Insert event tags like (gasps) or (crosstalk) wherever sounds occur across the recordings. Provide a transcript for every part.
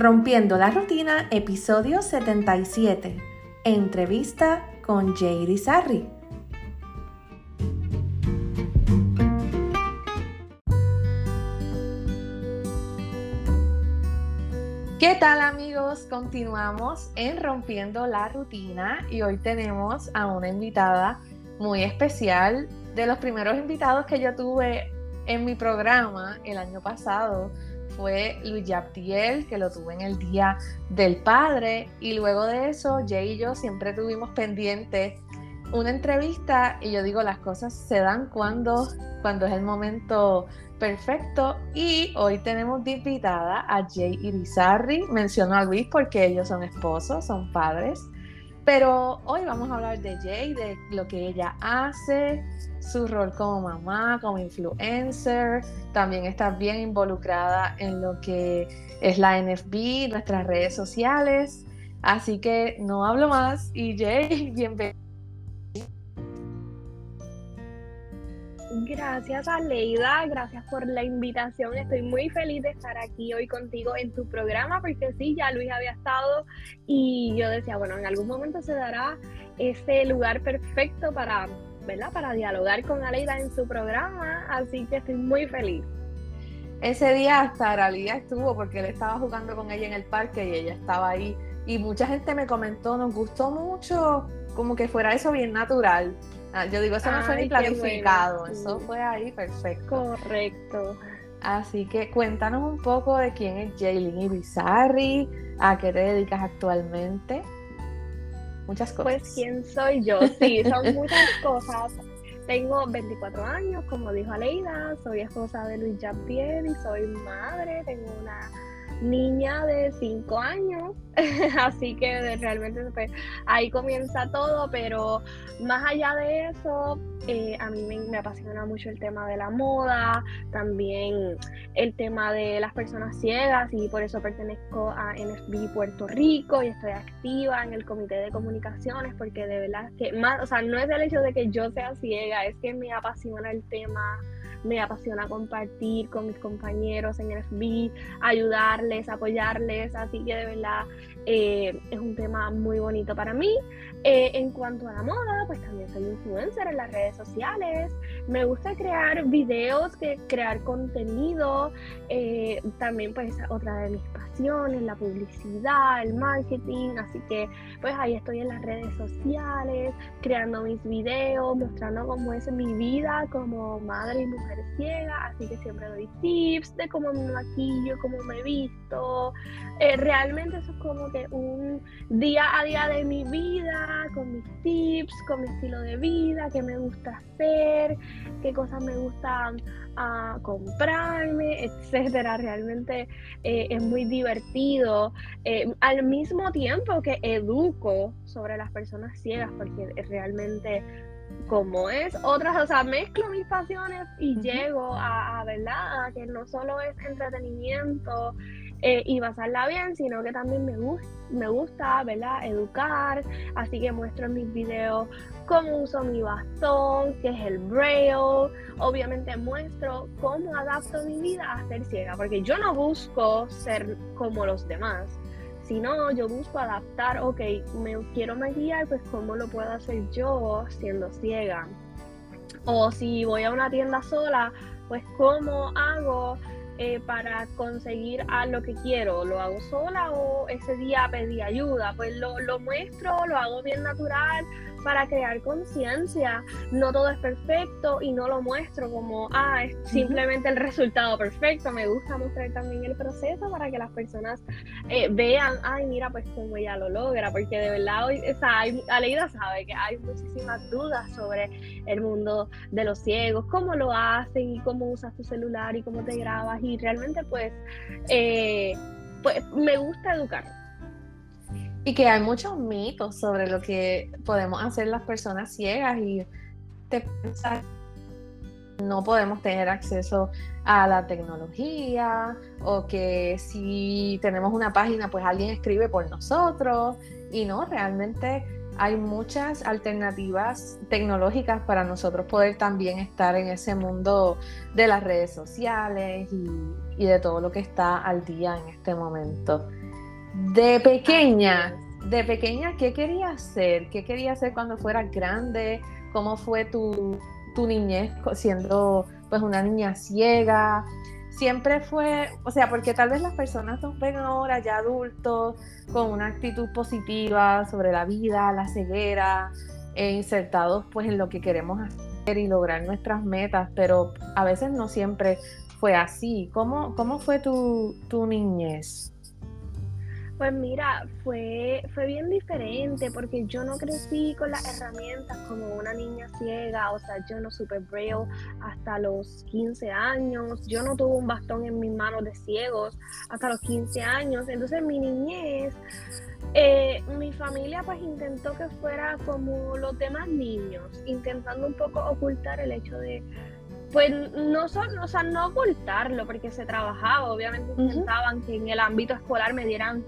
Rompiendo la Rutina, episodio 77. Entrevista con Jay Rizarri. ¿Qué tal amigos? Continuamos en Rompiendo la Rutina y hoy tenemos a una invitada muy especial, de los primeros invitados que yo tuve en mi programa el año pasado fue Luis Yaptiel, que lo tuve en el Día del Padre, y luego de eso, Jay y yo siempre tuvimos pendiente una entrevista y yo digo, las cosas se dan cuando, cuando es el momento perfecto. Y hoy tenemos de invitada a Jay Irizarry, menciono a Luis porque ellos son esposos, son padres, pero hoy vamos a hablar de Jay, de lo que ella hace, su rol como mamá, como influencer. También está bien involucrada en lo que es la NFB, nuestras redes sociales. Así que no hablo más y Jay, (laughs) bienvenido. Gracias Aleida, gracias por la invitación. Estoy muy feliz de estar aquí hoy contigo en tu programa porque sí, ya Luis había estado y yo decía, bueno, en algún momento se dará ese lugar perfecto para, ¿verdad? Para dialogar con Aleida en su programa, así que estoy muy feliz. Ese día hasta Aralía estuvo porque él estaba jugando con ella en el parque y ella estaba ahí y mucha gente me comentó, nos gustó mucho, como que fuera eso bien natural. Ah, yo digo, eso no fue ni planificado, eso fue ahí perfecto. Correcto. Así que cuéntanos un poco de quién es Jaylin Ibizarri, a qué te dedicas actualmente. Muchas cosas. Pues quién soy yo, sí, son (laughs) muchas cosas. Tengo 24 años, como dijo Aleida, soy esposa de Luis Jean-Pierre y soy madre, tengo una niña de 5 años, (laughs) así que realmente pues, ahí comienza todo, pero más allá de eso, eh, a mí me, apasiona mucho el tema de la moda, también el tema de las personas ciegas y por eso pertenezco a NFB Puerto Rico y estoy activa en el comité de comunicaciones porque de verdad que más, o sea, no es el hecho de que yo sea ciega, es que me apasiona el tema me apasiona compartir con mis compañeros en el FB, ayudarles, apoyarles, así que de verdad eh, es un tema muy bonito para mí. Eh, en cuanto a la moda, pues también soy influencer en las redes sociales. Me gusta crear videos, que, crear contenido. Eh, también pues otra de mis pasiones, la publicidad, el marketing. Así que pues ahí estoy en las redes sociales, creando mis videos, mostrando cómo es mi vida como madre y mujer ciega. Así que siempre doy tips de cómo me maquillo, cómo me visto. realmente eso es como que un día a día de mi vida con mis tips, con mi estilo de vida, qué me gusta hacer, qué cosas me gusta ah, comprarme, (laughs) etcétera. Realmente eh, es muy divertido. Eh, al mismo tiempo que educo sobre las personas ciegas, porque realmente como es otras, o sea, mezclo mis pasiones y llego a, a, ¿verdad? A que no solo es entretenimiento eh, y basarla bien, sino que también me, gusta me gusta, ¿verdad? Educar, así que muestro en mis videos cómo uso mi bastón, que es el braille, obviamente muestro cómo adapto mi vida a ser ciega, porque yo no busco ser como los demás, sino yo busco adaptar, ok, me quiero maquillar, pues cómo lo puedo hacer yo siendo ciega. O si voy a una tienda sola, pues cómo hago eh, para conseguir a lo que quiero. ¿Lo hago sola o ese día pedí ayuda? Pues lo, lo muestro, lo hago bien natural para crear conciencia. No todo es perfecto y no lo muestro como, ah, es simplemente el resultado perfecto. Me gusta mostrar también el proceso para que las personas eh, vean, ay, mira, pues cómo ella lo logra, porque de verdad hoy, o sea, Aleida sabe que hay muchísimas dudas sobre el mundo de los ciegos, cómo lo hacen y cómo usas tu celular y cómo te grabas y realmente pues, eh, pues me gusta educar y que hay muchos mitos sobre lo que podemos hacer las personas ciegas y te pensar no podemos tener acceso a la tecnología o que si tenemos una página pues alguien escribe por nosotros y no, realmente hay muchas alternativas tecnológicas para nosotros poder también estar en ese mundo de las redes sociales y, y de todo lo que está al día en este momento. De pequeña, de pequeña, ¿qué querías ser? ¿Qué querías ser cuando fueras grande? ¿Cómo fue tu, tu niñez siendo pues una niña ciega? Siempre fue, o sea, porque tal vez las personas nos ven ahora ya adultos con una actitud positiva sobre la vida, la ceguera, e insertados pues en lo que queremos hacer y lograr nuestras metas, pero a veces no siempre fue así. ¿Cómo, cómo fue tu, tu niñez? Pues mira, fue, fue bien diferente porque yo no crecí con las herramientas como una niña ciega, o sea, yo no supe braille hasta los 15 años, yo no tuve un bastón en mis manos de ciegos hasta los 15 años, entonces mi niñez, eh, mi familia pues intentó que fuera como los demás niños, intentando un poco ocultar el hecho de pues no son, o sea, no ocultarlo, porque se trabajaba, obviamente intentaban que en el ámbito escolar me dieran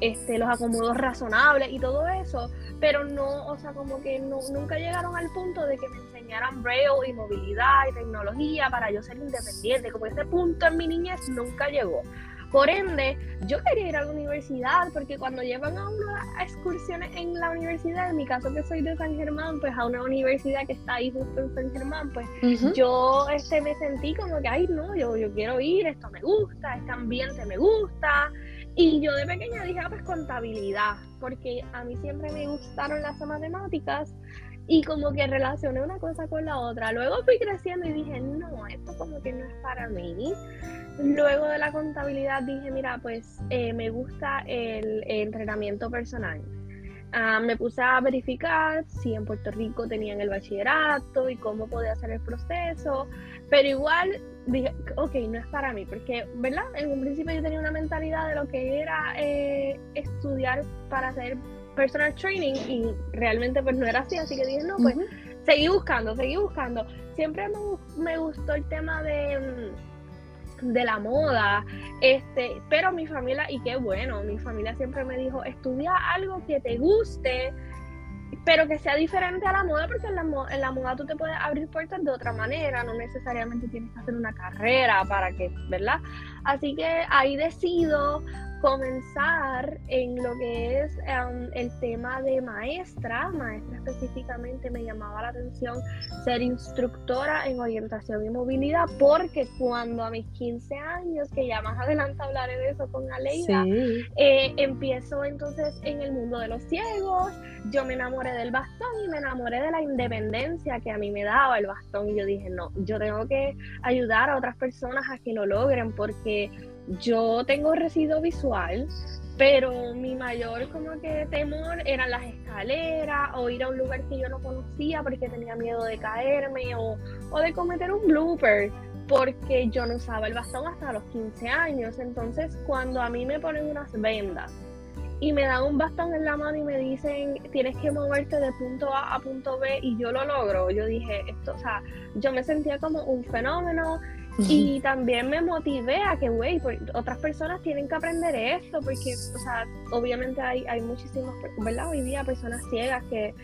este, los acomodos razonables y todo eso, pero no, o sea, como que nunca llegaron al punto de que me enseñaran braille y movilidad y tecnología para yo ser independiente, como ese punto en mi niñez nunca llegó. Por ende, yo quería ir a la universidad porque cuando llevan a una excursiones en la universidad, en mi caso que soy de San Germán, pues a una universidad que está ahí justo en San Germán, pues yo este, me sentí como que, ay, no, yo, yo quiero ir, esto me gusta, este ambiente me gusta. Y yo de pequeña dije, ah, pues contabilidad, porque a mí siempre me gustaron las matemáticas y como que relacioné una cosa con la otra. Luego fui creciendo y dije, no, esto como que no es para mí. Luego de la contabilidad dije, mira, pues eh, me gusta el, entrenamiento personal. Ah, me puse a verificar si en Puerto Rico tenían el bachillerato y cómo podía hacer el proceso, pero igual dije, ok, no es para mí, porque, ¿verdad? En un principio yo tenía una mentalidad de lo que era eh, estudiar para hacer personal training y realmente pues no era así, así que dije, no, pues seguí buscando, seguí buscando. Siempre me, me gustó el tema de mm, de la moda, este, pero mi familia, y qué bueno, mi familia siempre me dijo, estudia algo que te guste, pero que sea diferente a la moda, porque en la, en la moda tú te puedes abrir puertas de otra manera, no necesariamente tienes que hacer una carrera para que, ¿verdad? Así que ahí decido comenzar en lo que es em, el tema de maestra. Maestra específicamente me llamaba la atención ser instructora en orientación y movilidad porque cuando a mis 15 años, que ya más adelante hablaré de eso con Aleida, eh, empiezo entonces en el mundo de los ciegos, yo me enamoré del bastón y me enamoré de la independencia que a mí me daba el bastón y yo dije, no, yo tengo que ayudar a otras personas a que lo logren porque yo tengo residuo visual, pero mi mayor como que temor eran las escaleras o ir a un lugar que yo no conocía porque tenía miedo de caerme o, o de cometer un blooper porque yo no usaba el bastón hasta los 15 años. Entonces, cuando a mí me ponen unas vendas y me dan un bastón en la mano y me dicen tienes que moverte de punto A a punto B y yo lo logro, yo dije, esto, o sea, yo me sentía como un fenómeno y también me motivé a que, güey, otras personas tienen que aprender esto, porque, o sea, obviamente hay, hay muchísimas, ¿verdad? Hoy día personas ciegas que,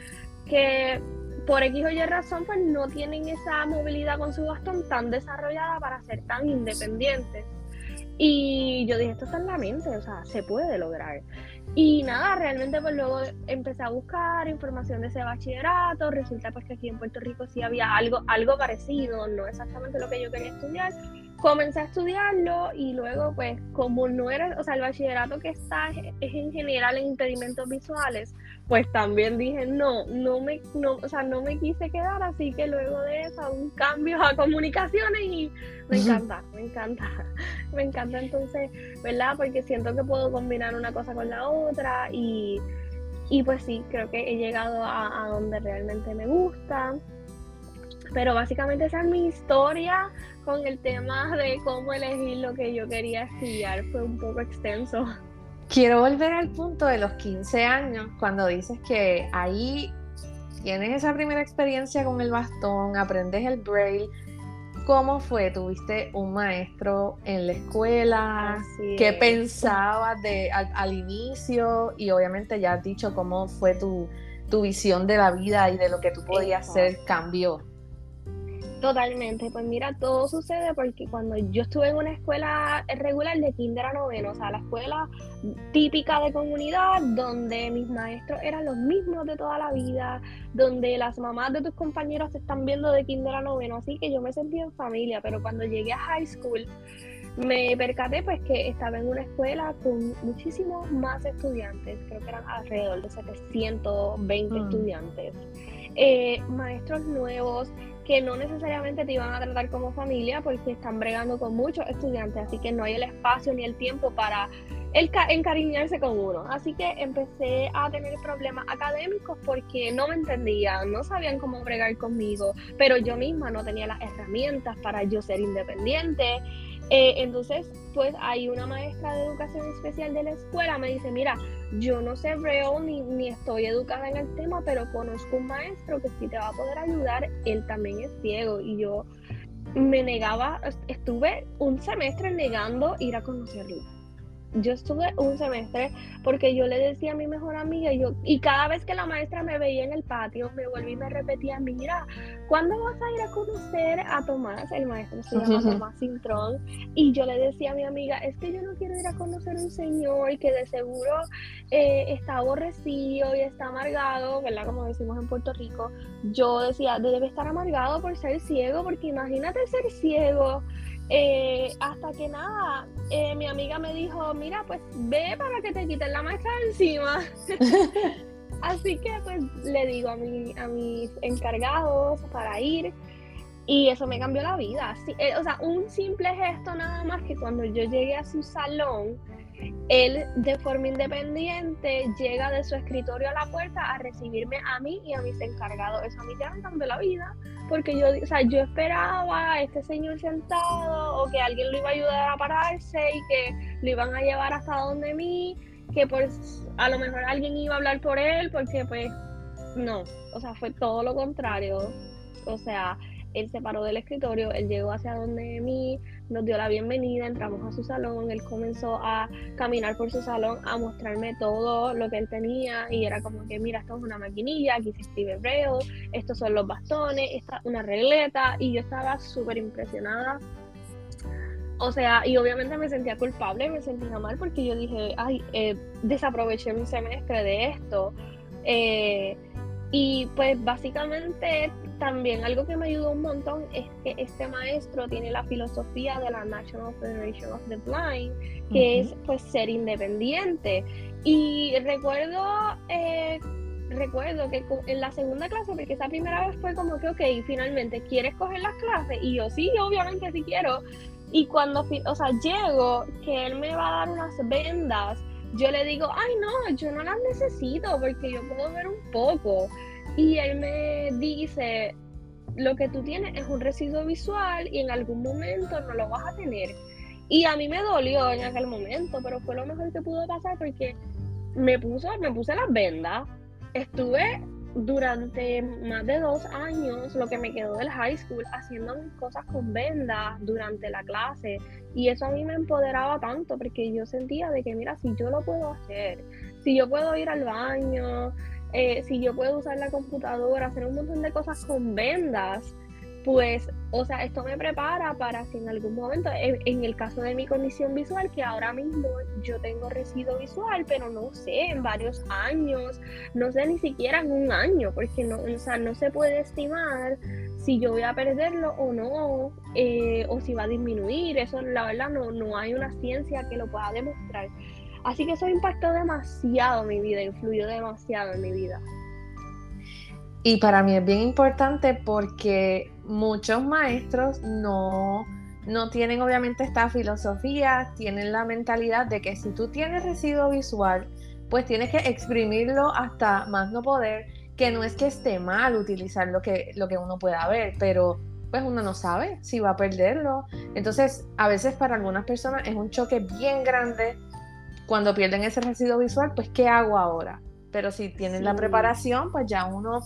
que por X o Y razón, pues no tienen esa movilidad con su bastón tan desarrollada para ser tan independientes. Y yo dije, esto está en la mente, o sea, se puede lograr. Y nada, realmente pues luego empecé a buscar información de ese bachillerato, resulta pues que aquí en Puerto Rico sí había algo, algo parecido, no exactamente lo que yo quería estudiar, comencé a estudiarlo y luego pues como no era, o sea, el bachillerato que está es en general en impedimentos visuales, pues también dije, no, no me, no, o sea, no me quise quedar, así que luego de eso un cambio a comunicaciones y me encanta, me encanta, (laughs) me encanta entonces, ¿verdad? Porque siento que puedo combinar una cosa con la otra y, y pues sí, creo que he llegado a, a donde realmente me gusta. Pero básicamente esa es mi historia con el tema de cómo elegir lo que yo quería estudiar. Fue un poco extenso. Quiero volver al punto de los 15 años, cuando dices que ahí tienes esa primera experiencia con el bastón, aprendes el braille. ¿Cómo fue? ¿Tuviste un maestro en la escuela? ¿Qué pensabas de, al, inicio? Y obviamente ya has dicho cómo fue tu, tu visión de la vida y de lo que tú podías hacer cambió. Totalmente, pues mira, todo sucede porque cuando yo estuve en una escuela regular de kinder a noveno, o sea, la escuela típica de comunidad, donde mis maestros eran los mismos de toda la vida, donde las mamás de tus compañeros te están viendo de kinder a noveno, así que yo me sentí en familia, pero cuando llegué a high school me percaté pues que estaba en una escuela con muchísimos más estudiantes, creo que eran alrededor de 720 mm. estudiantes, eh, maestros nuevos, que no necesariamente te iban a tratar como familia porque están bregando con muchos estudiantes, así que no hay el espacio ni el tiempo para el encariñarse con uno. Así que empecé a tener problemas académicos porque no me entendían, no sabían cómo bregar conmigo, pero yo misma no tenía las herramientas para yo ser independiente. Eh, entonces, pues hay una maestra de educación especial de la escuela me dice, mira, yo no sé hebreo ni, ni estoy educada en el tema, pero conozco un maestro que sí te va a poder ayudar, él también es ciego y yo me negaba, estuve un semestre negando ir a conocerlo yo estuve un semestre porque yo le decía a mi mejor amiga y yo y cada vez que la maestra me veía en el patio me volví y me repetía mira ¿cuándo vas a ir a conocer a Tomás? el maestro se llama (laughs) Tomás Cintrón y yo le decía a mi amiga es que yo no quiero ir a conocer a un señor que de seguro eh, está aborrecido y está amargado ¿verdad? como decimos en Puerto Rico yo decía debe estar amargado por ser ciego porque imagínate ser ciego eh, hasta que nada, eh, mi amiga me dijo, mira, pues ve para que te quiten la maestra de encima. (laughs) Así que pues le digo a, mi, a mis encargados para ir y eso me cambió la vida. Eh, o sea, un simple gesto nada más que cuando yo llegué a su salón, él de forma independiente llega de su escritorio a la puerta a recibirme a mí y a mis encargados. Eso a mí ya me cambió la vida porque yo, o sea, yo esperaba a este señor sentado o que alguien lo iba a ayudar a pararse y que lo iban a llevar hasta donde mí, que pues a lo mejor alguien iba a hablar por él, porque pues no, o sea, fue todo lo contrario. O sea, él se paró del escritorio, él llegó hacia donde mí, nos dio la bienvenida, entramos a su salón, él comenzó a caminar por su salón, a mostrarme todo lo que él tenía y era como que, mira, esto es una maquinilla, aquí se escribe hebreo, estos son los bastones, esta una regleta y yo estaba súper impresionada. O sea, y obviamente me sentía culpable, me sentía mal porque yo dije, ay, eh, desaproveché mi semestre de esto. Eh, y pues básicamente también algo que me ayudó un montón es que este maestro tiene la filosofía de la National Federation of the Blind, que es pues ser independiente. Y recuerdo, eh, recuerdo que en la segunda clase, porque esa primera vez fue como que, ok, finalmente, ¿quieres coger las clases? Y yo sí, obviamente sí quiero. Y cuando, o sea, llego, que él me va a dar unas vendas, yo le digo, ay no, yo no las necesito porque yo puedo ver un poco. Y él me dice, lo que tú tienes es un residuo visual y en algún momento no lo vas a tener. Y a mí me dolió en aquel momento, pero fue lo mejor que pudo pasar porque me, puso, me puse las vendas. Estuve durante más de dos años, lo que me quedó del high school, haciendo mis cosas con vendas durante la clase. Y eso a mí me empoderaba tanto porque yo sentía de que, mira, si yo lo puedo hacer, si yo puedo ir al baño, eh, si yo puedo usar la computadora, hacer un montón de cosas con vendas, pues, o sea, esto me prepara para si en algún momento, en, el caso de mi condición visual, que ahora mismo yo tengo residuo visual, pero no sé, en varios años, no sé ni siquiera en un año, porque no, o sea, no se puede estimar si yo voy a perderlo o no, eh, o si va a disminuir, eso la verdad no, no hay una ciencia que lo pueda demostrar. Así que eso impactó demasiado mi vida, influyó demasiado en mi vida. Y para mí es bien importante porque muchos maestros no, no tienen obviamente esta filosofía, tienen la mentalidad de que si tú tienes residuo visual, pues tienes que exprimirlo hasta más no poder, que no es que esté mal utilizar lo que, lo que uno pueda ver, pero pues uno no sabe si va a perderlo. Entonces, a veces para algunas personas es un choque bien grande cuando pierden ese residuo visual, pues ¿qué hago ahora? Pero si tienen la preparación, pues ya uno,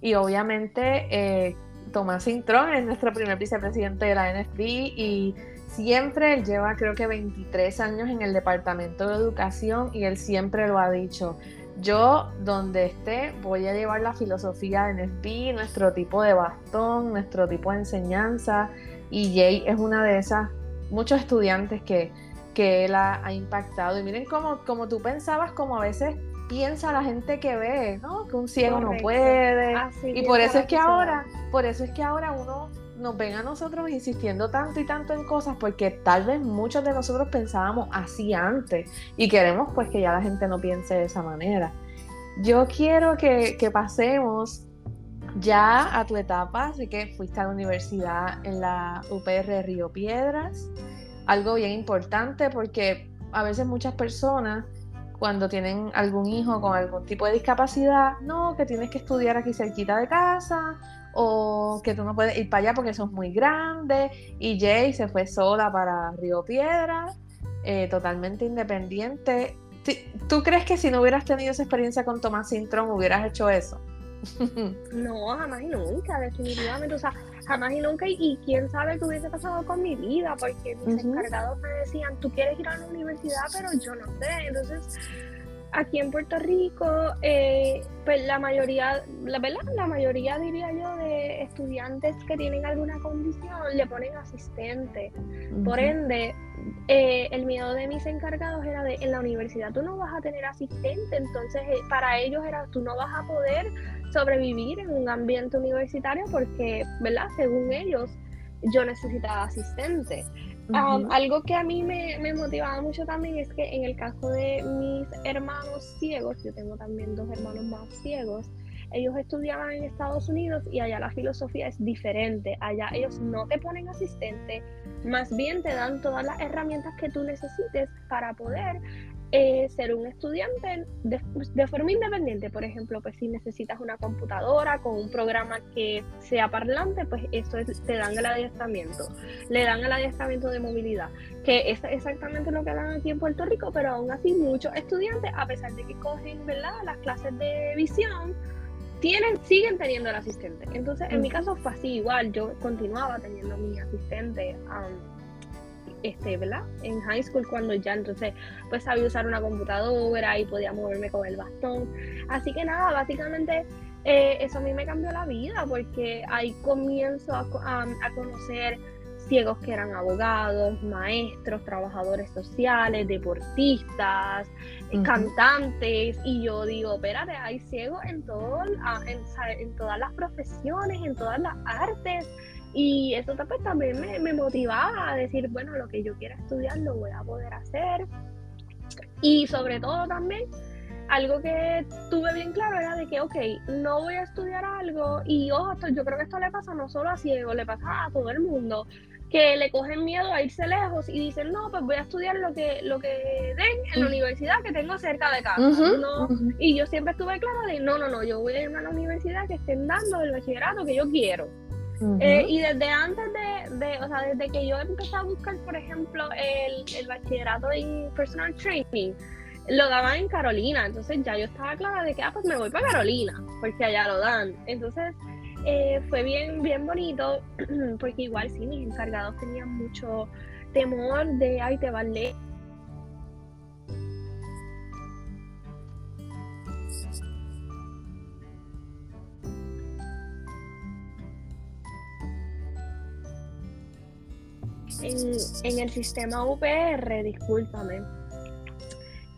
y obviamente eh, Tomás Cintrón es nuestro primer vicepresidente de la NFB y siempre él lleva creo que 23 años en el departamento de educación y él siempre lo ha dicho, yo donde esté voy a llevar la filosofía de NFB, nuestro tipo de bastón, nuestro tipo de enseñanza y Jay es una de esas, muchos estudiantes que, que él ha, impactado y miren cómo, como tú pensabas, como a veces piensa la gente que ve, ¿no? Que un ciego no puede. y por eso es que ahora, por eso es que ahora uno nos ven a nosotros insistiendo tanto y tanto en cosas porque tal vez muchos de nosotros pensábamos así antes y queremos pues que ya la gente no piense de esa manera. Yo quiero que, que pasemos ya a tu etapa, así que fuiste a la universidad en la UPR Río Piedras, algo bien importante porque a veces muchas personas cuando tienen algún hijo con algún tipo de discapacidad, no, que tienes que estudiar aquí cerquita de casa, o que tú no puedes ir para allá porque son muy grandes. Y Jay se fue sola para Río Piedra, eh, totalmente independiente. ¿Tú crees que si no hubieras tenido esa experiencia con Tomás Sintrón hubieras hecho eso? (laughs) (laughs) no, jamás y nunca, definitivamente. O sea, jamás y nunca. Y, quién sabe qué hubiese pasado con mi vida, porque mis encargados me decían, tú quieres ir a la universidad, pero yo no sé. Entonces, aquí en Puerto Rico, eh, pues la mayoría, la verdad, la mayoría diría yo de estudiantes que tienen alguna condición le ponen asistente. Por ende, eh, el miedo de mis encargados era de en la universidad tú no vas a tener asistente, entonces eh, para ellos era tú no vas a poder sobrevivir en un ambiente universitario porque, ¿verdad? Según ellos, yo necesitaba asistente. Algo que a mí me, me, motivaba mucho también es que en el caso de mis hermanos ciegos, yo tengo también dos hermanos más ciegos, ellos estudiaban en Estados Unidos y allá la filosofía es diferente. Allá ellos no te ponen asistente, más bien te dan todas las herramientas que tú necesites para poder eh, ser un estudiante de, forma independiente. Por ejemplo, pues si necesitas una computadora con un programa que sea parlante, pues eso te dan el adiestramiento. Le dan el adiestramiento de movilidad, que es exactamente lo que dan aquí en Puerto Rico, pero aún así muchos estudiantes, a pesar de que cogen ¿verdad? las clases de visión, tienen, siguen teniendo el asistente. Entonces, en mi caso fue así igual, yo continuaba teniendo mi asistente este, ¿verdad? En high school cuando ya entonces pues sabía usar una computadora y podía moverme con el bastón. Así que nada, básicamente eh, eso a mí me cambió la vida porque ahí comienzo a, a, conocer ciegos que eran abogados, maestros, trabajadores sociales, deportistas, cantantes, y yo digo, espérate, hay ciegos en, todo, en, en todas las profesiones, en todas las artes, y eso pues, también me, me, motivaba a decir, bueno, lo que yo quiera estudiar lo voy a poder hacer. Y sobre todo también, algo que tuve bien claro era de que, ok, no voy a estudiar algo y ojo, yo creo que esto le pasa no solo a ciegos, le pasa a todo el mundo, que le cogen miedo a irse lejos y dicen, no, pues voy a estudiar lo que, lo que den en la universidad que tengo cerca de casa. no, Y yo siempre estuve clara de, no, no, no, yo voy a irme a la universidad que estén dando el bachillerato que yo quiero. Eh, y desde antes de, o sea, desde que yo empecé a buscar, por ejemplo, el, el bachillerato en personal training, lo daban en Carolina, entonces ya yo estaba clara de que, ah, pues me voy para Carolina, porque allá lo dan. Entonces eh, fue bien, bien bonito, (clears throat) porque igual sí, mis encargados tenían mucho temor de, ay, te va a en, el sistema UPR, discúlpame,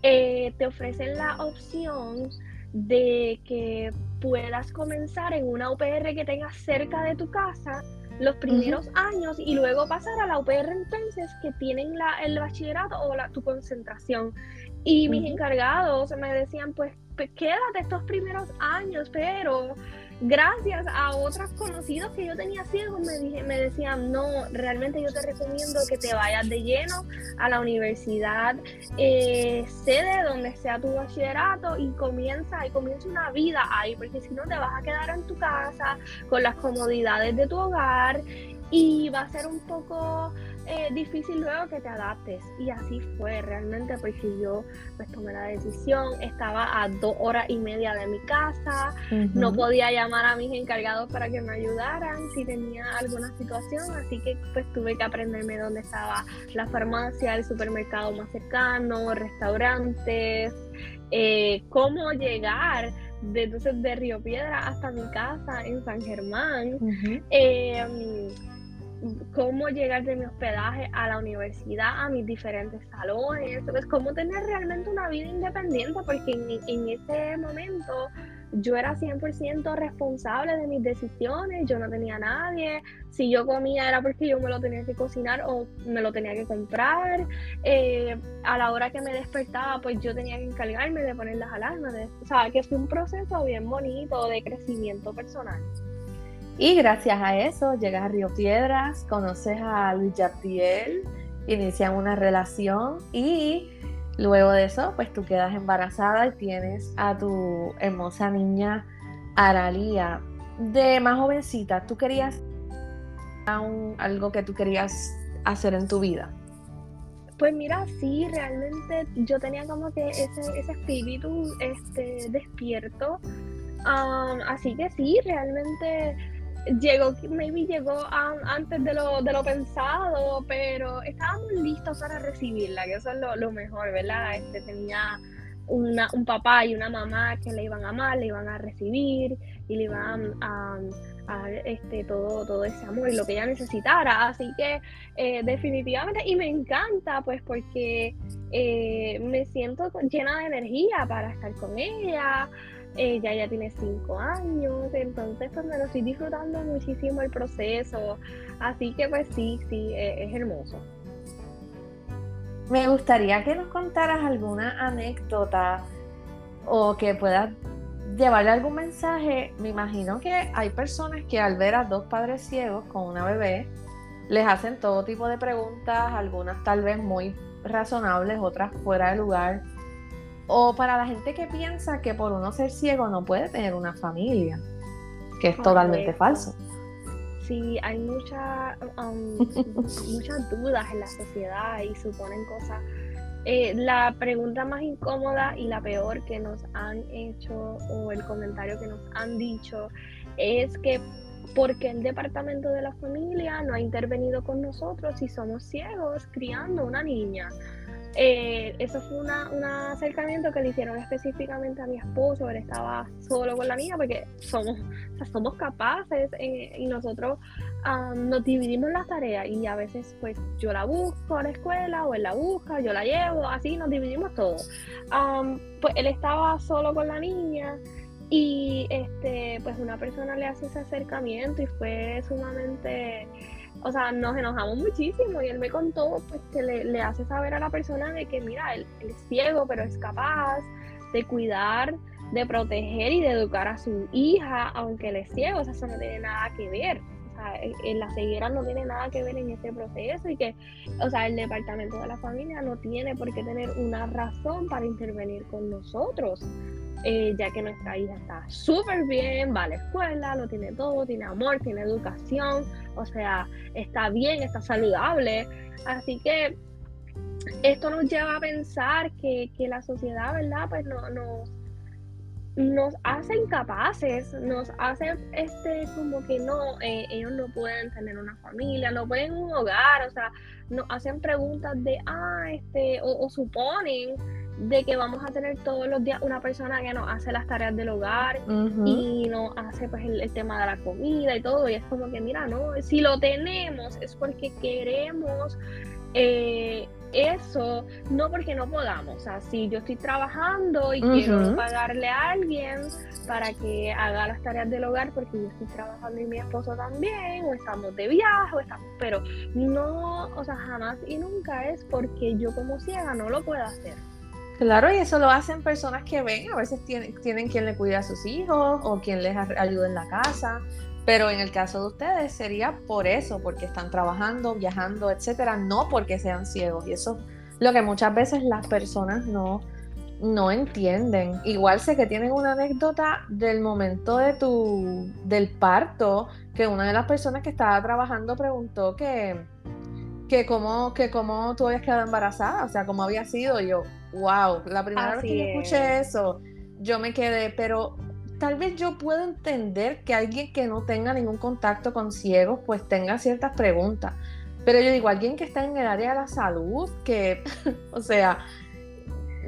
eh, te ofrecen la opción de que puedas comenzar en una UPR que tengas cerca de tu casa los primeros años y luego pasar a la UPR entonces que tienen la, el bachillerato o la, tu concentración. Y mis encargados me decían, pues quédate estos primeros años, pero gracias a otros conocidos que yo tenía ciegos, me, dije, me decían, no, realmente yo te recomiendo que te vayas de lleno a la universidad, eh, sede donde sea tu bachillerato y comienza, y comienza una vida ahí, porque si no te vas a quedar en tu casa con las comodidades de tu hogar y va a ser un poco eh, difícil luego que te adaptes. Y así fue realmente porque yo pues tomé la decisión, estaba a dos horas y media de mi casa, no podía llamar a mis encargados para que me ayudaran si tenía alguna situación, así que pues tuve que aprenderme dónde estaba la farmacia, el supermercado más cercano, restaurantes. eh, cómo llegar de, entonces, de Río Piedra hasta mi casa en San Germán, cómo llegar de mi hospedaje a la universidad, a mis diferentes salones, pues cómo tener realmente una vida independiente, porque en, en ese momento yo era 100% responsable de mis decisiones, yo no tenía nadie, si yo comía era porque yo me lo tenía que cocinar o me lo tenía que comprar, eh, a la hora que me despertaba pues yo tenía que encargarme de poner las alarmas, o sea, que fue un proceso bien bonito de crecimiento personal. Y gracias a eso llegas a Río Piedras, conoces a Luis Yaptiel, inician una relación y Luego de eso, pues tú quedas embarazada y tienes a tu hermosa niña Aralía. De más jovencita, ¿tú querías algo que tú querías hacer en tu vida? Pues mira, sí, realmente yo tenía como que ese, espíritu este, despierto. así que sí, realmente llegó, maybe llegó antes de lo, de lo pensado, pero estábamos listos para recibirla, que eso es lo, mejor, ¿verdad? Este, tenía una, un papá y una mamá que le iban a amar, le iban a recibir y le iban a, a, este, todo, todo ese amor y lo que ella necesitara. Así que eh, definitivamente, y me encanta, pues porque eh, me siento llena de energía para estar con ella. Ella ya tiene cinco años, entonces pues me lo estoy disfrutando muchísimo el proceso. Así que pues sí, sí, e, es, hermoso. Me gustaría que nos contaras alguna anécdota o que puedas llevarle algún mensaje. Me imagino que hay personas que al ver a dos padres ciegos con una bebé, les hacen todo tipo de preguntas, algunas tal vez muy razonables, otras fuera de lugar. O para la gente que piensa que por uno ser ciego no puede tener una familia, que es totalmente falso. Sí, hay mucha, um, (laughs) muchas dudas en la sociedad y suponen cosas. Eh, la pregunta más incómoda y la peor que nos han hecho o el comentario que nos han dicho es que porque el departamento de la familia no ha intervenido con nosotros si somos ciegos criando una niña. Eh, eso fue un acercamiento que le hicieron específicamente a mi esposo, él estaba solo con la niña porque somos, somos capaces eh, y nosotros nos dividimos las tareas y a veces pues yo la busco a la escuela o él la busca, yo la llevo, así nos dividimos todo. pues él estaba solo con la niña y este pues una persona le hace ese acercamiento y fue sumamente o sea, nos enojamos muchísimo y él me contó pues, que le, hace saber a la persona de que, mira, él, es ciego, pero es capaz de cuidar, de proteger y de educar a su hija, aunque él es ciego, o sea, eso no tiene nada que ver. O sea, en la ceguera no tiene nada que ver en ese proceso y que, o sea, el departamento de la familia no tiene por qué tener una razón para intervenir con nosotros. Eh, ya que nuestra hija está súper bien, va a la escuela, lo tiene todo, tiene amor, tiene educación, o sea, está bien, está saludable. Así que esto nos lleva a pensar que, la sociedad, ¿verdad? Pues no, nos, nos hace incapaces, nos hace este como que no, eh, ellos no pueden tener una familia, no pueden un hogar, o sea, nos hacen preguntas de, ah, este, o suponen de que vamos a tener todos los días una persona que nos hace las tareas del hogar y nos hace pues el, tema de la comida y todo y es como que mira no si lo tenemos es porque queremos eh, eso no porque no podamos o sea si yo estoy trabajando y quiero pagarle a alguien para que haga las tareas del hogar porque yo estoy trabajando y mi esposo también o estamos de viaje o estamos pero no o sea jamás y nunca es porque yo como ciega no lo puedo hacer Claro, y eso lo hacen personas que ven, a veces tienen, tienen quien le cuida a sus hijos o quien les ayuda en la casa, pero en el caso de ustedes sería por eso, porque están trabajando, viajando, etcétera, no porque sean ciegos. Y eso es lo que muchas veces las personas no, no entienden. Igual sé que tienen una anécdota del momento de tu, del parto, que una de las personas que estaba trabajando preguntó que, que cómo, que cómo tú habías quedado embarazada, o sea, cómo había sido. yo, wow, la primera vez que yo escuché eso, yo me quedé, pero tal vez yo puedo entender que alguien que no tenga ningún contacto con ciegos, pues tenga ciertas preguntas. Pero yo digo, alguien que está en el área de la salud, que, (laughs) o sea,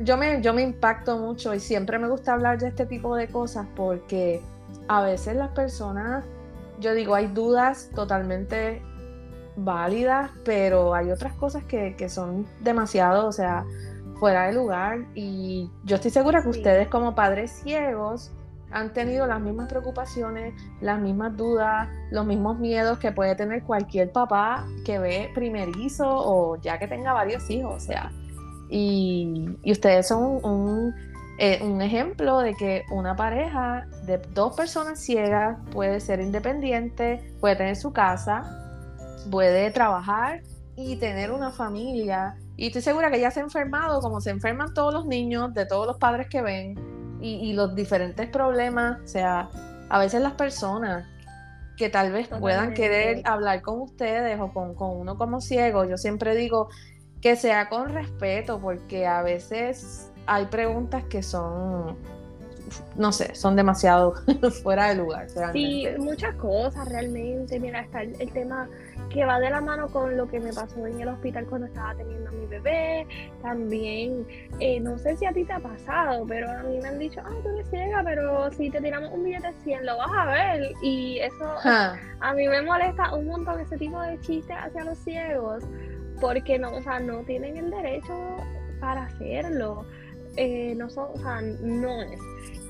yo me, yo me impacto mucho y siempre me gusta hablar de este tipo de cosas porque a veces las personas, yo digo, hay dudas totalmente válidas, pero hay otras cosas que, que son demasiado, o sea, fuera de lugar y yo estoy segura que ustedes como padres ciegos han tenido las mismas preocupaciones, las mismas dudas, los mismos miedos que puede tener cualquier papá que ve primerizo o ya que tenga varios hijos, o sea, y, ustedes son un, eh, un, ejemplo de que una pareja de dos personas ciegas puede ser independiente, puede tener su casa, puede trabajar y tener una familia y estoy segura que ya se ha enfermado como se enferman todos los niños, de todos los padres que ven, y, los diferentes problemas. O sea, a veces las personas que tal vez puedan querer hablar con ustedes o con, con uno como ciego, yo siempre digo que sea con respeto, porque a veces hay preguntas que son no sé, son demasiado (laughs) fuera de lugar. Sí, muchas cosas realmente. Mira, está el, tema que va de la mano con lo que me pasó en el hospital cuando estaba teniendo a mi bebé. También, eh, no sé si a ti te ha pasado, pero a mí me han dicho, ah, tú eres ciega, pero si te tiramos un billete de 100, lo vas a ver. Y eso a mí me molesta un montón ese tipo de chistes hacia los ciegos, porque no, o sea, no tienen el derecho para hacerlo. Eh, no son, o sea, no es.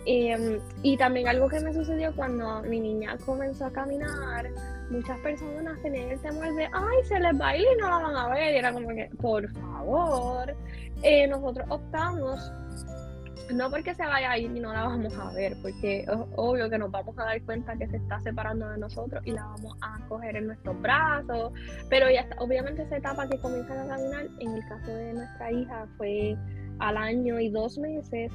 Em, y también algo que me sucedió cuando mi niña comenzó a caminar, muchas personas tenían el temor de, ay, se les baila y no la van a ver. Y era como que, por favor, eh, nosotros optamos, no porque se vaya a ir y no la vamos a ver, porque es obvio que nos vamos a dar cuenta que se está separando de nosotros y la vamos a coger en nuestros brazos, pero ya está, obviamente esa etapa que comienzan a caminar, en el caso de nuestra hija fue al año y dos meses,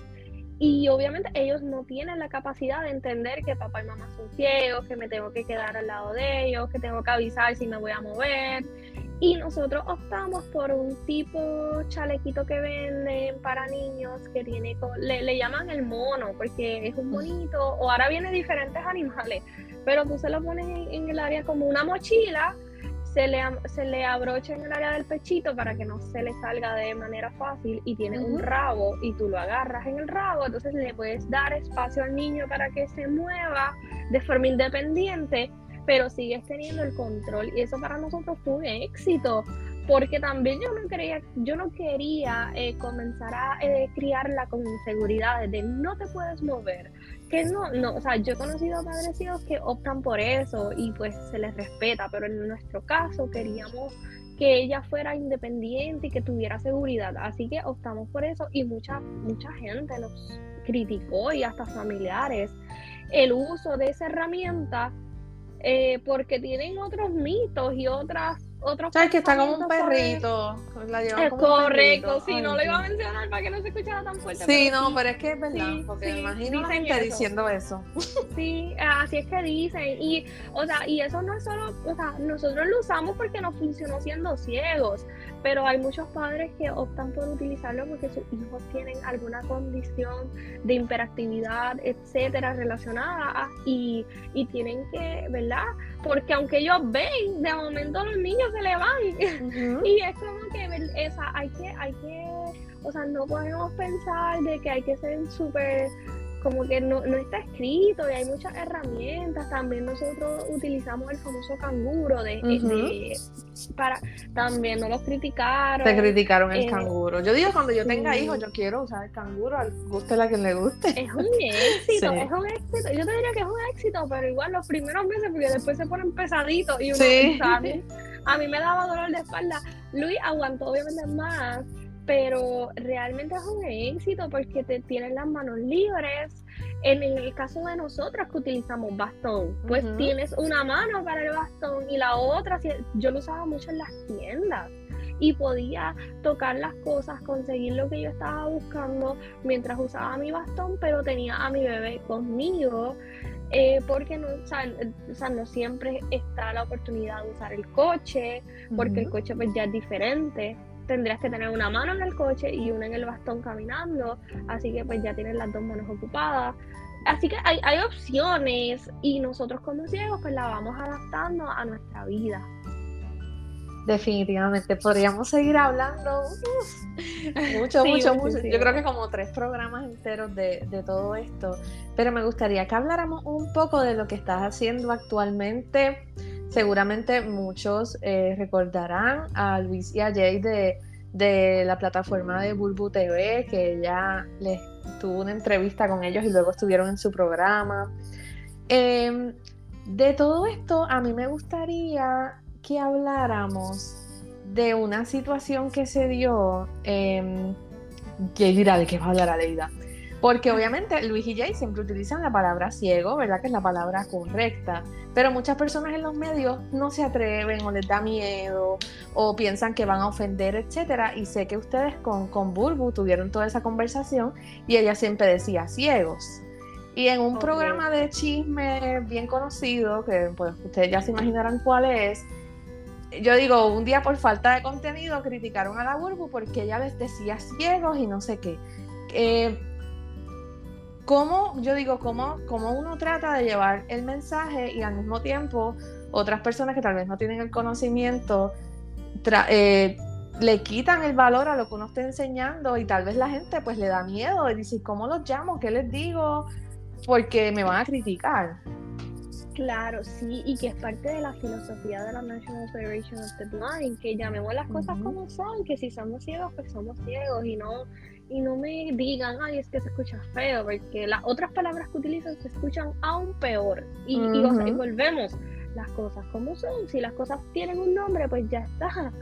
y obviamente ellos no tienen la capacidad de entender que papá y mamá son ciegos, que me tengo que quedar al lado de ellos, que tengo que avisar si me voy a mover. Y nosotros optamos por un tipo chalequito que venden para niños que tiene, le, le llaman el mono porque es un monito, o ahora vienen diferentes animales, pero tú se lo pones en el área como una mochila se le, se le abrocha en el área del pechito para que no se le salga de manera fácil y tiene un rabo y tú lo agarras en el rabo, entonces le puedes dar espacio al niño para que se mueva de forma independiente, pero sigues teniendo el control. Y eso para nosotros fue un éxito porque también yo no quería, yo no quería eh, comenzar a eh, criarla con inseguridades de no te puedes mover, que no, no, o sea, yo he conocido padres que optan por eso y pues se les respeta, pero en nuestro caso queríamos que ella fuera independiente y que tuviera seguridad, así que optamos por eso y mucha, mucha gente nos criticó y hasta familiares el uso de esa herramienta eh, porque tienen otros mitos y otras otros ¿Sabes que está como un perrito? La es correcto, sí, no lo iba a mencionar para que no se escuchara tan fuerte. Sí, no, pero es que es verdad, porque me imagino gente diciendo eso. Sí, así es que dicen. Y, o sea, y eso no es solo, o sea, nosotros lo usamos porque nos funcionó siendo ciegos, pero hay muchos padres que optan por utilizarlo porque sus hijos tienen alguna condición de hiperactividad, etcétera, relacionada y, y tienen que, ¿verdad? Porque aunque ellos ven, de momento los niños se le van. y es como que esa, hay que, hay que, o sea, no podemos pensar de que hay que ser súper como que no, no, está escrito y hay muchas herramientas. También nosotros utilizamos el famoso canguro de, para también no los criticaron. Te criticaron el eh, canguro. Yo digo cuando yo tenga hijos, yo quiero usar el canguro, al guste la que le guste. Es un éxito, (laughs) es un éxito. Yo te diría que es un éxito, pero igual los primeros meses, porque después se ponen pesaditos y uno sí. (laughs) sabe. A mí me daba dolor de espalda. Luis aguantó obviamente más pero realmente es un éxito porque te tienen las manos libres. En el caso de nosotras que utilizamos bastón, pues tienes una mano para el bastón y la otra, yo lo usaba mucho en las tiendas y podía tocar las cosas, conseguir lo que yo estaba buscando mientras usaba mi bastón, pero tenía a mi bebé conmigo. Eh, porque no, o sea, no siempre está la oportunidad de usar el coche, porque el coche pues ya es diferente tendrías que tener una mano en el coche y una en el bastón caminando, así que pues ya tienes las dos manos ocupadas. Así que hay, hay opciones y nosotros como ciegos pues la vamos adaptando a nuestra vida. Definitivamente, podríamos seguir hablando (laughs) mucho, mucho, mucho. Yo creo que como tres programas enteros de, de, todo esto, pero me gustaría que habláramos un poco de lo que estás haciendo actualmente. Seguramente muchos eh, recordarán a Luis y a Jay de, de la plataforma de Bulbu TV, que ella les tuvo una entrevista con ellos y luego estuvieron en su programa. Em, de todo esto, a mí me gustaría que habláramos de una situación que se dio. Eh, dirá de qué va a hablar Aleida? Porque obviamente Luis y Jay siempre utilizan la palabra ciego, ¿verdad? Que es la palabra correcta. Pero muchas personas en los medios no se atreven o les da miedo o piensan que van a ofender, etcétera. Y sé que ustedes con, con Bulbu tuvieron toda esa conversación y ella siempre decía ciegos. Y en un programa de chisme bien conocido, que pues ustedes ya se imaginarán cuál es, yo digo, un día por falta de contenido criticaron a la Burbu porque ella les decía ciegos y no sé qué. Eh, ¿Cómo, yo digo, cómo, cómo uno trata de llevar el mensaje y al mismo tiempo otras personas que tal vez no tienen el conocimiento eh, le quitan el valor a lo que uno está enseñando y tal vez la gente pues le da miedo y dice, ¿cómo los llamo? ¿Qué les digo? Porque me van a criticar. Claro, sí, y que es parte de la filosofía de la National Federation of the Blind, que llamemos las cosas como son, que si somos ciegos, pues somos ciegos, y no, y no me digan, ay, es que se escucha feo, porque las otras palabras que utilizan se escuchan aún peor. Y, y, volvemos, las cosas como son, si las cosas tienen un nombre, pues ya está.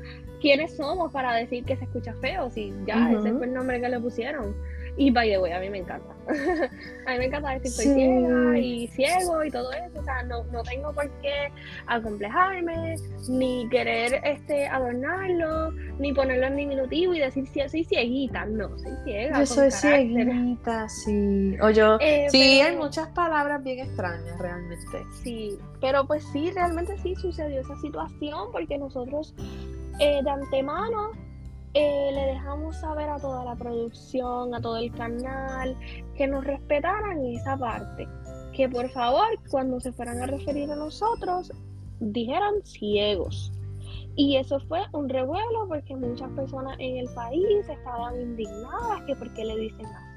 ¿Quiénes somos para decir que se escucha feo? Si ya ese fue el nombre que le pusieron. Y by the way, a mí me encanta. (laughs) a mí me encanta decir soy ciega y ciego y todo eso. O sea, no, no tengo por qué acomplejarme, ni querer este adornarlo, ni ponerlo en diminutivo y decir si soy cieguita. No, soy ciega. Yo soy cieguita, sí. O yo. Eh, sí, hay muchas palabras bien extrañas realmente. Sí, pero pues sí, realmente sí sucedió esa situación porque nosotros eh, de antemano eh, le dejamos saber a toda la producción, a todo el canal, que nos respetaran esa parte. Que por favor, cuando se fueran a referir a nosotros, dijeran ciegos. Y eso fue un revuelo porque muchas personas en el país estaban indignadas que por qué le dicen así,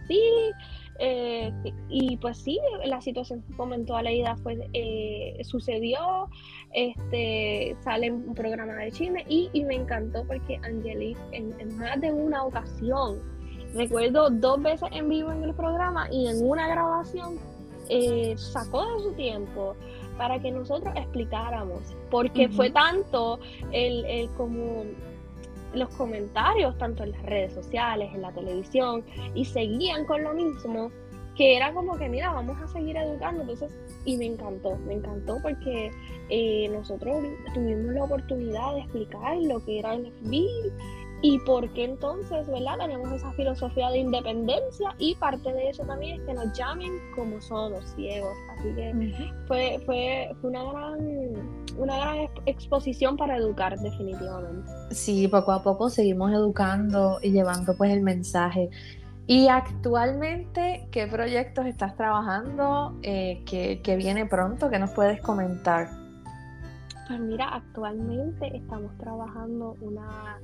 eh, y pues sí, la situación que comentó Aleida fue, eh, sucedió, este, sale un programa de chisme y, me encantó porque Angelique en, más de una ocasión, recuerdo dos veces en vivo en el programa y en una grabación, eh, sacó de su tiempo para que nosotros explicáramos, porque fue tanto el, el como los comentarios, tanto en las redes sociales, en la televisión, y seguían con lo mismo, que era como que, mira, vamos a seguir educando. Entonces, y me encantó, me encantó porque eh, nosotros tuvimos la oportunidad de explicar lo que era el FBI y por qué entonces, ¿verdad? Tenemos esa filosofía de independencia y parte de eso también es que nos llamen como somos, ciegos. Así que fue, fue, fue una gran una gran exposición para educar definitivamente. Sí, poco a poco seguimos educando y llevando pues el mensaje. Y actualmente, ¿qué proyectos estás trabajando? Eh, ¿qué, viene pronto? ¿Qué nos puedes comentar? Pues mira, actualmente estamos trabajando una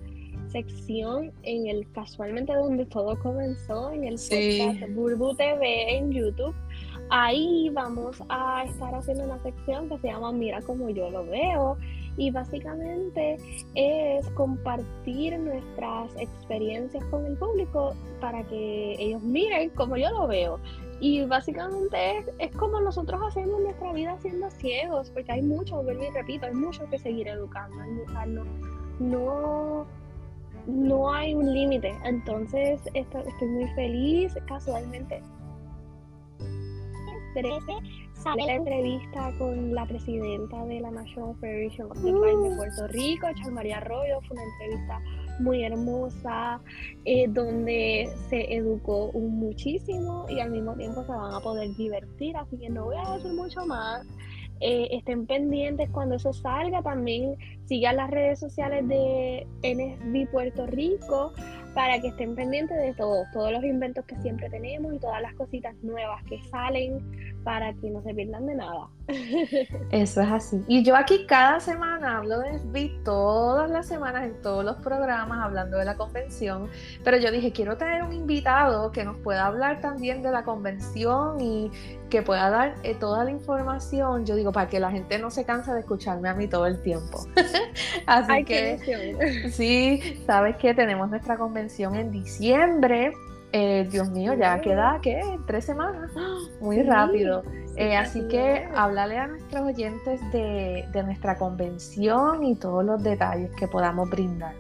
sección en el casualmente donde todo comenzó, en el podcast Burbu TV en YouTube Ahí vamos a estar haciendo una sección que se llama Mira como yo lo veo y básicamente es compartir nuestras experiencias con el público para que ellos miren como yo lo veo. Y básicamente es, como nosotros hacemos nuestra vida siendo ciegos, porque hay mucho, vuelvo y repito, hay mucho que seguir educando. no, no, no hay un límite. Entonces estoy muy feliz. Casualmente 13 sale la entrevista con la presidenta de la National Federation of the Blind de Puerto Rico, María Arroyo. Fue una entrevista muy hermosa, eh, donde se educó muchísimo y al mismo tiempo se van a poder divertir. Así que no voy a decir mucho más. Eh, estén pendientes cuando eso salga. También sigan las redes sociales de NSB Puerto Rico. para que estén pendientes de todos, todos los inventos que siempre tenemos y todas las cositas nuevas que salen para que no se pierdan de nada. (laughs) Eso es así. Y yo aquí cada semana hablo de SBIT, todas las semanas en todos los programas hablando de la convención, pero yo dije, quiero tener un invitado que nos pueda hablar también de la convención y que pueda dar eh, toda la información, yo digo, para que la gente no se canse de escucharme a mí todo el tiempo. (laughs) (laughs) así que, (laughs) sí, sabes que tenemos nuestra convención en diciembre eh, Dios mío, ya queda, ¿qué? Tres semanas. (gasps) Muy rápido. Eh, así que háblale a nuestros oyentes de, nuestra convención y todos los detalles que podamos brindar.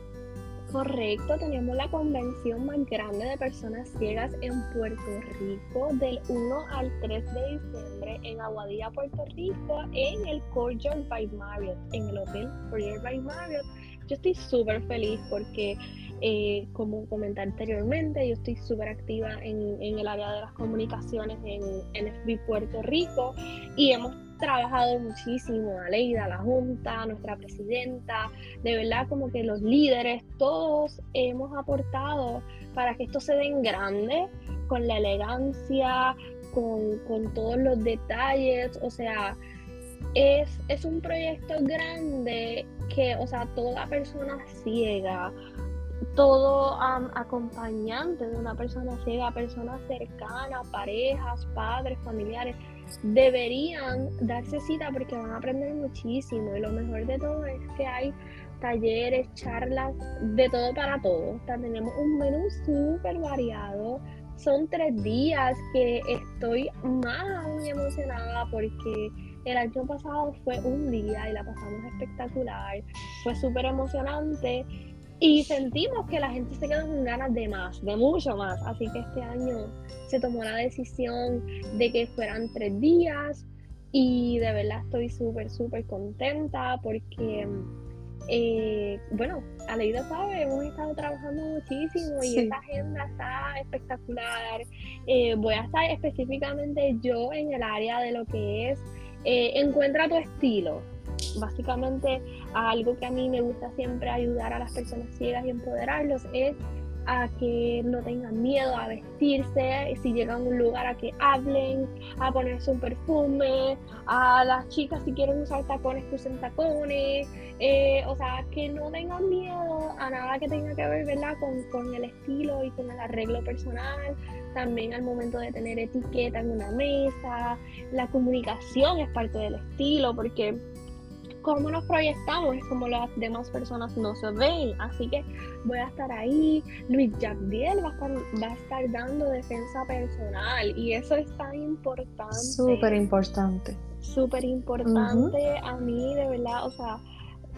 Correcto, tenemos la convención más grande de personas ciegas en Puerto Rico del 1 al 3 de diciembre en Aguadilla, Puerto Rico, en el Courtyard by Marriott, en el Hotel Courtyard by Marriott. Yo estoy súper feliz porque eh, como comenté anteriormente, yo estoy súper activa en, el área de las comunicaciones en NFB Puerto Rico y hemos trabajado muchísimo, Aleida, la Junta, nuestra presidenta, de verdad como que los líderes, todos hemos aportado para que esto se dé en grande, con la elegancia, con, con todos los detalles, o sea, es, es, un proyecto grande que, o sea, toda persona ciega todo acompañante de una persona ciega, personas cercanas, parejas, padres, familiares, deberían darse cita porque van a aprender muchísimo. Y lo mejor de todo es que hay talleres, charlas, de todo para todos. tenemos un menú súper variado. Son tres días que estoy más muy emocionada porque el año pasado fue un día y la pasamos espectacular. Fue súper emocionante y sentimos que la gente se quedó con ganas de más, de mucho más. Así que este año se tomó la decisión de que fueran tres días. Y de verdad estoy súper, súper contenta porque, eh, bueno, Aleida sabe, hemos estado trabajando muchísimo y esta agenda está espectacular. Eh, voy a estar específicamente yo en el área de lo que es eh, encuentra tu estilo básicamente algo que a mí me gusta siempre ayudar a las personas ciegas y empoderarlos es a que no tengan miedo a vestirse, si llegan a un lugar a que hablen, a ponerse un perfume, a las chicas si quieren usar tacones que usen tacones, eh, o sea, que no tengan miedo a nada que tenga que ver ¿verdad? Con, con el estilo y con el arreglo personal, también al momento de tener etiqueta en una mesa, la comunicación es parte del estilo porque cómo nos proyectamos es como las demás personas no se ven. Así que voy a estar ahí. Luis Jagdiel va a estar, va a estar dando defensa personal y eso es tan importante. Súper importante. Súper importante a mí, de verdad, o sea,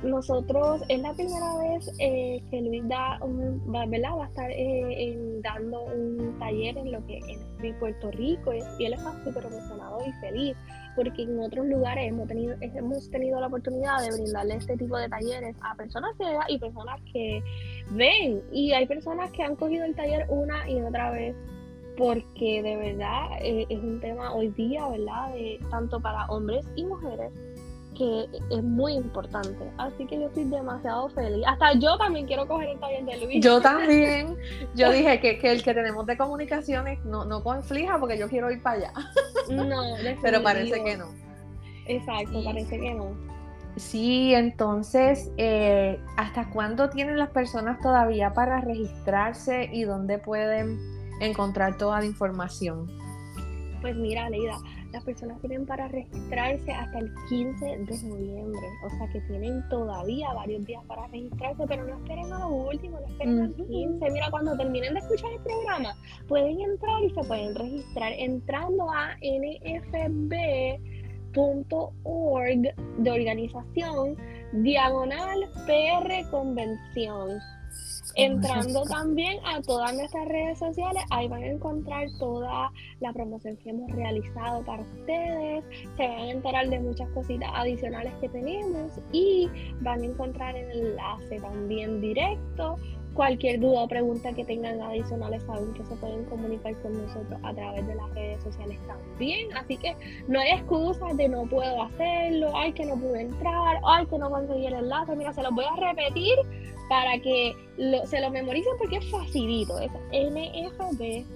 nosotros es la primera vez eh, que Luis da un, va, va a estar eh, dando un taller en lo que en Puerto Rico y, y él está súper emocionado y feliz porque en otros lugares hemos tenido, hemos tenido la oportunidad de brindarle este tipo de talleres a personas ciegas y personas que ven. Y hay personas que han cogido el taller una y otra vez porque de verdad eh, es un tema hoy día, ¿verdad? De, tanto para hombres y mujeres que es muy importante. Así que yo estoy demasiado feliz. Hasta yo también quiero coger el taller de Luis. Yo también. Yo dije que, el que tenemos de comunicaciones no, no conflija porque yo quiero ir para allá. No, (laughs) pero parece que no. Exacto, parece que no. Sí, entonces, eh, ¿hasta cuándo tienen las personas todavía para registrarse y dónde pueden encontrar toda la información? Pues mira, Leida, las personas tienen para registrarse hasta el 15 de noviembre. O sea que tienen todavía varios días para registrarse, pero no esperen a lo último, no esperen al 15. Mira, cuando terminen de escuchar el programa, pueden entrar y se pueden registrar entrando a nfb.org de organización diagonal PR Convención. Entrando también a todas nuestras redes sociales, ahí van a encontrar toda la promoción que hemos realizado para ustedes, se van a enterar de muchas cositas adicionales que tenemos y van a encontrar el enlace también directo cualquier duda o pregunta que tengan adicionales saben que se pueden comunicar con nosotros a través de las redes sociales también. Así que no hay excusas de no puedo hacerlo, ay que no pude entrar, ay que no conseguí el enlace. Mira, se los voy a repetir para que se lo memoricen porque es facilito. Es nfb.org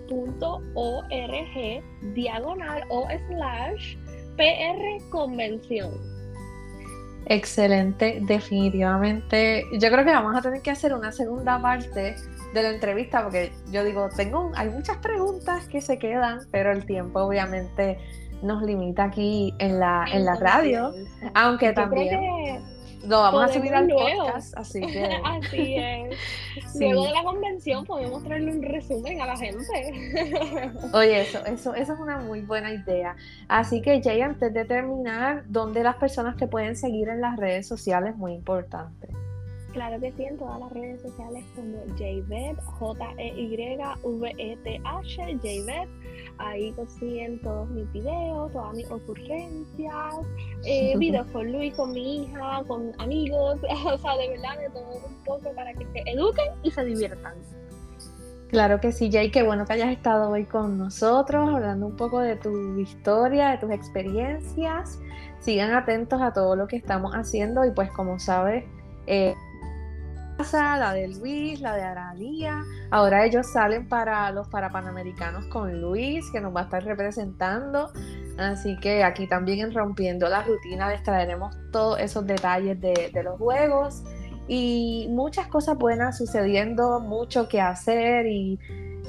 diagonal o slash PR convención. Excelente, definitivamente. Yo creo que vamos a tener que hacer una segunda parte de la entrevista porque yo digo, tengo hay muchas preguntas que se quedan, pero el tiempo obviamente nos limita aquí en la, en la radio, aunque también lo vamos a subir al podcast, así (laughs) que... así es. (laughs) Luego de la convención podemos traerle un resumen a la gente. (laughs) Oye, eso, eso, eso es una muy buena idea. Así que Jay, antes de terminar, ¿dónde las personas te pueden seguir en las redes sociales? Muy importante. Claro que sí, en todas las redes sociales como JVET, J-E-Y-V-E-T-H, JVET. Ahí consiguen todos mis videos, todas mis ocurrencias, eh, videos con Luis, con mi hija, con amigos, (laughs) o sea, de verdad, de todo un poco para que se eduquen y se diviertan. Claro que sí, Jay, qué bueno que hayas estado hoy con nosotros, hablando un poco de tu historia, de tus experiencias. Sigan atentos a todo lo que estamos haciendo y pues como sabes, eh, la de Luis, la de Aralía. Ahora ellos salen para los Parapanamericanos con Luis, que nos va a estar representando. Así que aquí también en Rompiendo la Rutina les traeremos todos esos detalles de, los juegos y muchas cosas buenas sucediendo, mucho que hacer y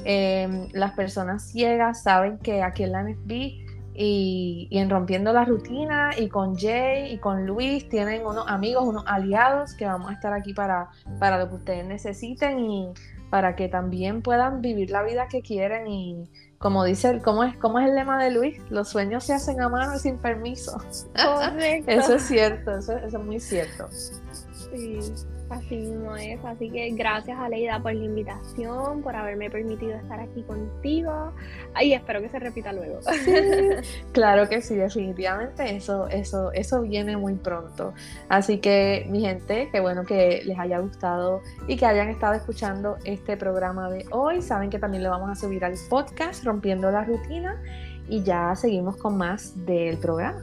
em, las personas ciegas saben que aquí en la NFB y, en Rompiendo la Rutina y con Jay y con Luis tienen unos amigos, unos aliados que vamos a estar aquí para, para lo que ustedes necesiten y para que también puedan vivir la vida que quieren y como dice, ¿cómo es, cómo es el lema de Luis? Los sueños se hacen a mano y sin permiso. (laughs) eso es cierto, eso, eso es muy cierto. Sí. Así mismo es. Así que gracias Aleida por la invitación, por haberme permitido estar aquí contigo. Y espero que se repita luego. (laughs) claro que sí, definitivamente eso, eso, eso viene muy pronto. Así que, mi gente, qué bueno que les haya gustado y que hayan estado escuchando este programa de hoy. Saben que también lo vamos a subir al podcast Rompiendo la Rutina. Y ya seguimos con más del programa.